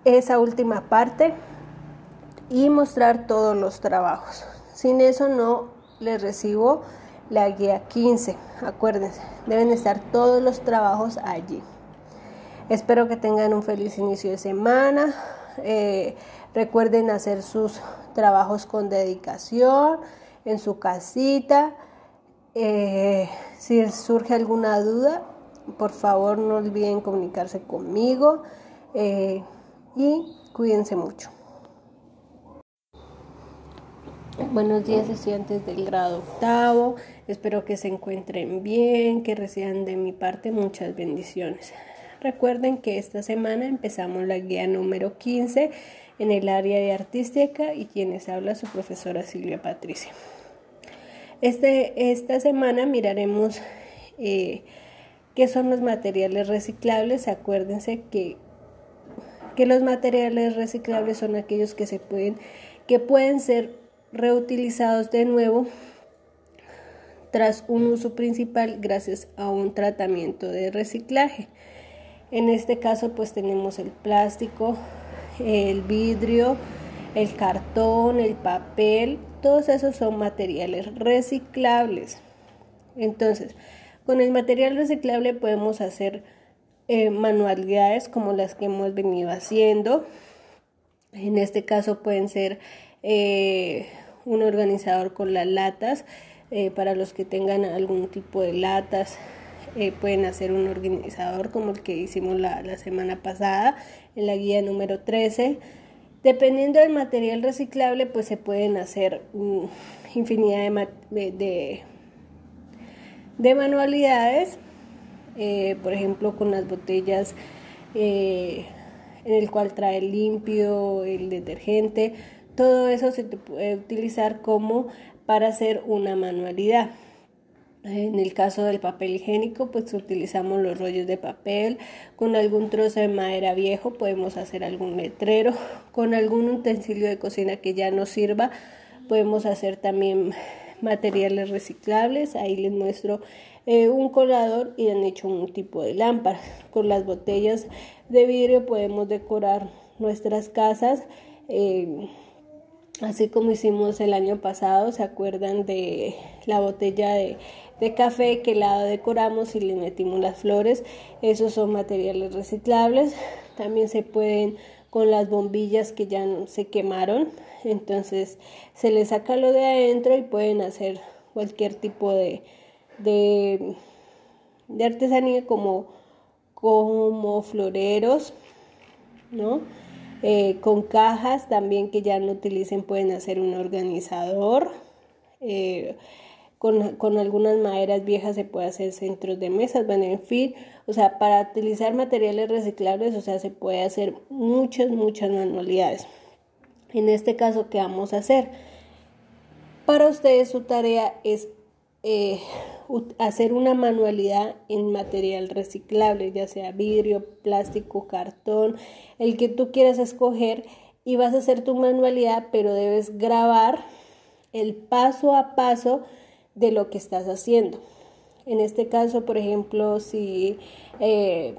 esa última parte y mostrar todos los trabajos. Sin eso no les recibo la guía 15. Acuérdense, deben estar todos los trabajos allí. Espero que tengan un feliz inicio de semana. Eh, recuerden hacer sus trabajos con dedicación en su casita. Eh, si surge alguna duda, por favor no olviden comunicarse conmigo eh, y cuídense mucho. Buenos días estudiantes del grado octavo, espero que se encuentren bien, que reciban de mi parte muchas bendiciones. Recuerden que esta semana empezamos la guía número 15 en el área de artística y quienes habla su profesora Silvia Patricia. Este, esta semana miraremos eh, qué son los materiales reciclables. Acuérdense que, que los materiales reciclables son aquellos que se pueden, que pueden ser reutilizados de nuevo tras un uso principal gracias a un tratamiento de reciclaje. En este caso pues tenemos el plástico, el vidrio, el cartón, el papel, todos esos son materiales reciclables. Entonces, con el material reciclable podemos hacer eh, manualidades como las que hemos venido haciendo. En este caso pueden ser eh, un organizador con las latas. Eh, para los que tengan algún tipo de latas, pueden hacer un organizador como el que hicimos la, semana pasada en la guía número 13. Dependiendo del material reciclable, pues se pueden hacer mm, infinidad de, de, manualidades. por ejemplo, con las botellas en el cual trae el limpio, el detergente todo eso se puede utilizar como para hacer una manualidad. En el caso del papel higiénico, pues utilizamos los rollos de papel. Con algún trozo de madera viejo podemos hacer algún letrero. Con algún utensilio de cocina que ya no sirva, podemos hacer también materiales reciclables. Ahí les muestro eh, un colador y han hecho un tipo de lámpara. Con las botellas de vidrio podemos decorar nuestras casas. Eh, así como hicimos el año pasado, ¿se acuerdan de la botella de, café que la decoramos y le metimos las flores? Esos son materiales reciclables. También se pueden con las bombillas que ya se quemaron, entonces se les saca lo de adentro y pueden hacer cualquier tipo de, de, artesanía como, como floreros, ¿no? Eh, con cajas también que ya no utilicen pueden hacer un organizador. Eh, con, algunas maderas viejas se puede hacer centros de mesas, bueno, en fin, o sea, para utilizar materiales reciclables, o sea, se puede hacer muchas, muchas manualidades. En este caso, ¿qué vamos a hacer? Para ustedes su tarea es eh, hacer una manualidad en material reciclable, ya sea vidrio, plástico, cartón, el que tú quieras escoger y vas a hacer tu manualidad, pero debes grabar el paso a paso de lo que estás haciendo. En este caso, por ejemplo, si eh,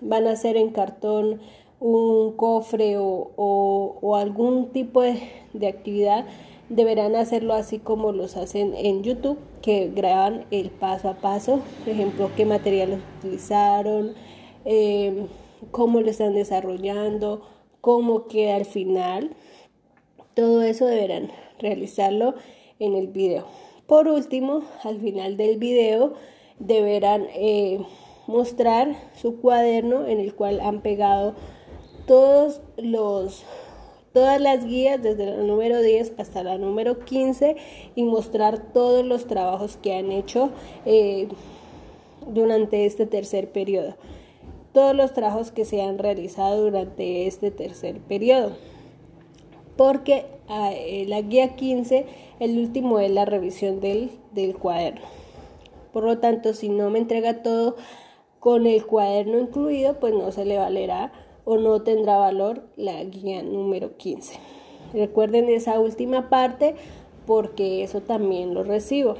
van a hacer en cartón un cofre o, algún tipo de actividad, deberán hacerlo así como los hacen en YouTube, que graban el paso a paso, por ejemplo, qué materiales utilizaron, em, cómo lo están desarrollando, cómo queda al final. Todo eso deberán realizarlo en el video. Por último, al final del video deberán eh, mostrar su cuaderno en el cual han pegado todos los todas las guías desde la número 10 hasta la número 15 y mostrar todos los trabajos que han hecho eh, durante este tercer periodo. Todos los trabajos que se han realizado durante este tercer periodo. Porque ah, eh, la guía 15, el último es la revisión del, del cuaderno. Por lo tanto, si no me entrega todo con el cuaderno incluido, pues no se le valerá o no tendrá valor la guía número 15. Recuerden esa última parte porque eso también lo recibo.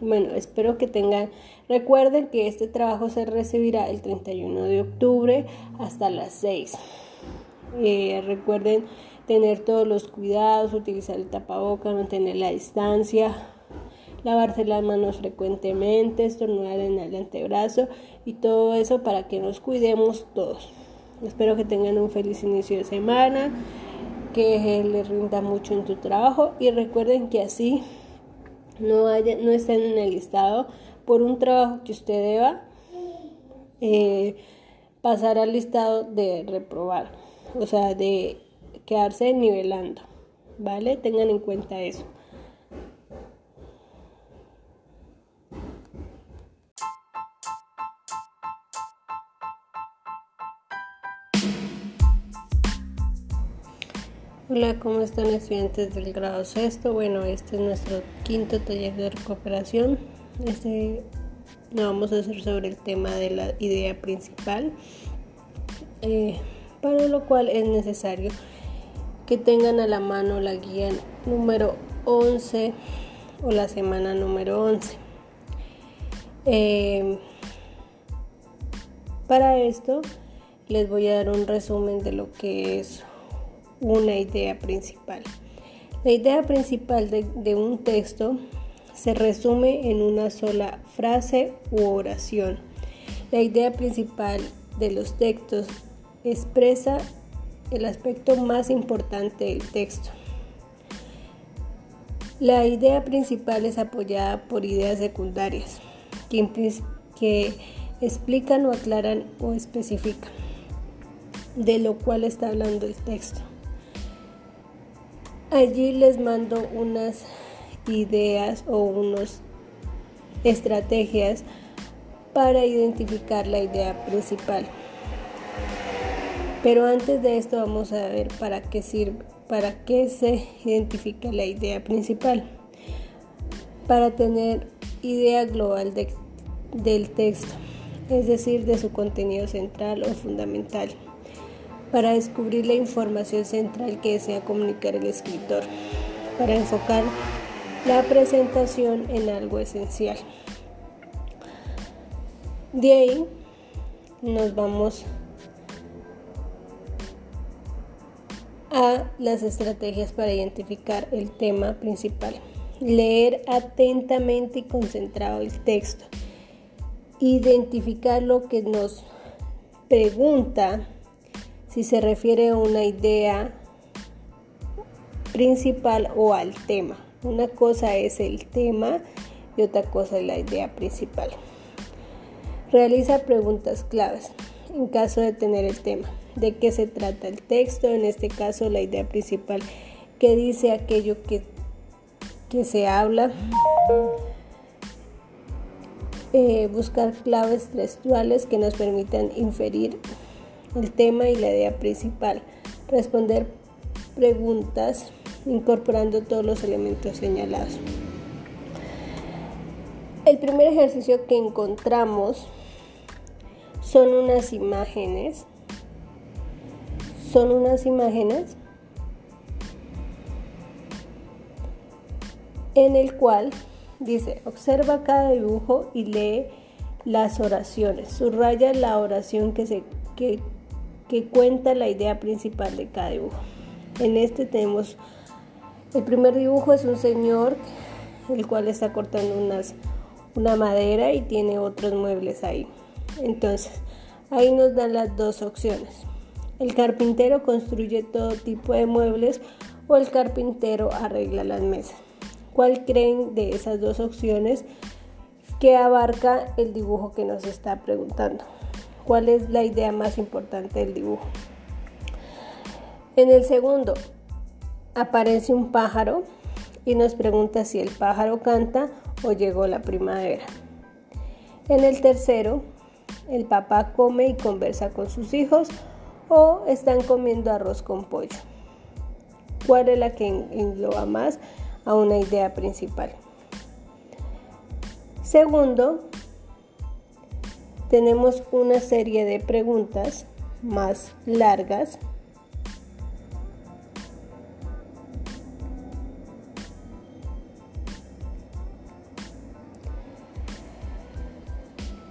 Bueno, espero que tengan, recuerden que este trabajo se recibirá el 31 de octubre hasta las 6. Eh, recuerden tener todos los cuidados, utilizar el tapaboca, mantener la distancia, lavarse las manos frecuentemente, estornudar en el antebrazo y todo eso para que nos cuidemos todos. Espero que tengan un feliz inicio de semana, que le rinda mucho en tu trabajo y recuerden que así no, haya, no estén en el listado por un trabajo que usted deba eh, pasar al listado de reprobar, o sea, de quedarse nivelando, ¿vale? Tengan en cuenta eso. Hola, ¿cómo están estudiantes del grado sexto? Bueno, este es nuestro quinto taller de recuperación. Este lo vamos a hacer sobre el tema de la idea principal, eh, para lo cual es necesario que tengan a la mano la guía número 11 o la semana número 11. Eh, para esto les voy a dar un resumen de lo que es una idea principal. La idea principal de, un texto se resume en una sola frase u oración. La idea principal de los textos expresa el aspecto más importante del texto. La idea principal es apoyada por ideas secundarias que, que explican o aclaran o especifican de lo cual está hablando el texto. Allí les mando unas ideas o unas estrategias para identificar la idea principal. Pero antes de esto vamos a ver para qué sirve, para qué se identifica la idea principal. Para tener idea global del texto, es decir, de su contenido central o fundamental para descubrir la información central que desea comunicar el escritor, para enfocar la presentación en algo esencial. De ahí nos vamos a las estrategias para identificar el tema principal. Leer atentamente y concentrado el texto. Identificar lo que nos pregunta si se refiere a una idea principal o al tema. Una cosa es el tema y otra cosa es la idea principal. Realiza preguntas claves en caso de tener el tema. ¿De qué se trata el texto? En este caso la idea principal. ¿Qué dice aquello que, que se habla? Eh, buscar claves textuales que nos permitan inferir el tema y la idea principal, responder preguntas incorporando todos los elementos señalados. El primer ejercicio que encontramos son unas imágenes. Son unas imágenes en el cual dice, observa cada dibujo y lee las oraciones. Subraya la oración que, se, que que cuenta la idea principal de cada dibujo. En este tenemos el primer dibujo es un señor el cual está cortando una madera y tiene otros muebles ahí. Entonces, ahí nos dan las dos opciones. El carpintero construye todo tipo de muebles o el carpintero arregla las mesas. ¿Cuál creen de esas dos opciones que abarca el dibujo que nos está preguntando? Cuál es la idea más importante del dibujo. En el segundo, aparece un pájaro y nos pregunta si el pájaro canta o llegó la primavera. En el tercero, el papá come y conversa con sus hijos o están comiendo arroz con pollo. ¿Cuál es la que engloba más a una idea principal? Segundo, tenemos una serie de preguntas más largas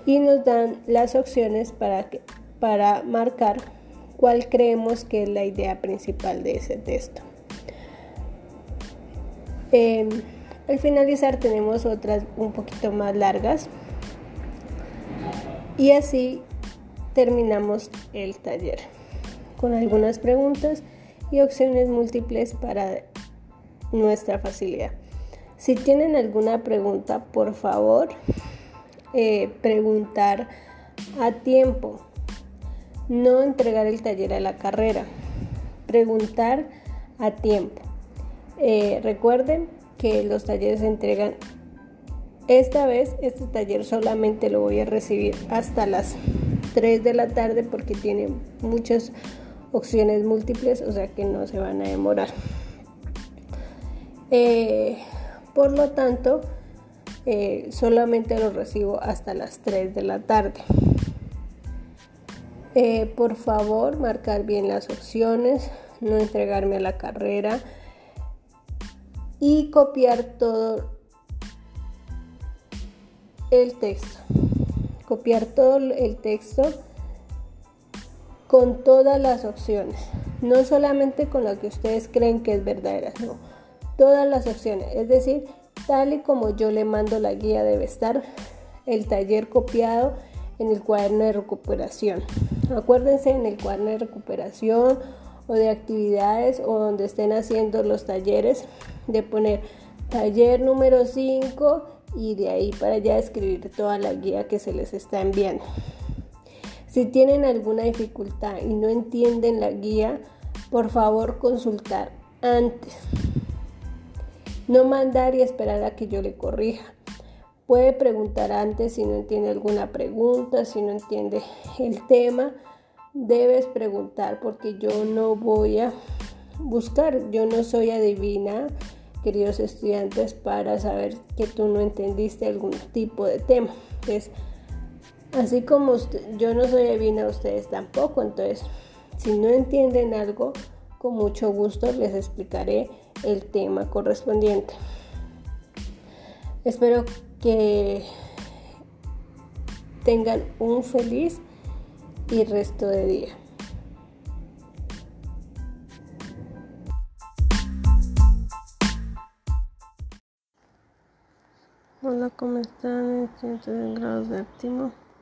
y nos dan las opciones para, para marcar cuál creemos que es la idea principal de ese texto. Em, al finalizar tenemos otras un poquito más largas y así terminamos el taller con algunas preguntas y opciones múltiples para nuestra facilidad. Si tienen alguna pregunta, por favor, eh, preguntar a tiempo. No entregar el taller a la carrera. Preguntar a tiempo. Eh, recuerden que los talleres se entregan. Esta vez, este taller solamente lo voy a recibir hasta las 3 de la tarde porque tiene muchas opciones múltiples, o sea que no se van a demorar. Eh, por lo tanto, eh, solamente lo recibo hasta las 3 de la tarde. Eh, por favor, marcar bien las opciones, no entregarme a la carrera y copiar todo el texto. Copiar todo el texto con todas las opciones, no solamente con lo que ustedes creen que es verdadera, no, todas las opciones, es decir, tal y como yo le mando la guía debe estar el taller copiado en el cuaderno de recuperación. Acuérdense en el cuaderno de recuperación o de actividades o donde estén haciendo los talleres de poner taller número 5 y de ahí para allá escribir toda la guía que se les está enviando. Si tienen alguna dificultad y no entienden la guía, por favor consultar antes. No mandar y esperar a que yo le corrija. Puede preguntar antes si no entiende alguna pregunta, si no entiende el tema. Debes preguntar porque yo no voy a buscar, yo no soy adivina, queridos estudiantes, para saber que tú no entendiste algún tipo de tema. Entonces, así como yo no soy adivina, ustedes tampoco. Entonces, si no entienden algo, con mucho gusto les explicaré el tema correspondiente. Espero que tengan un feliz y resto de día. Hola, ¿cómo están? Estudiantes de grado séptimo.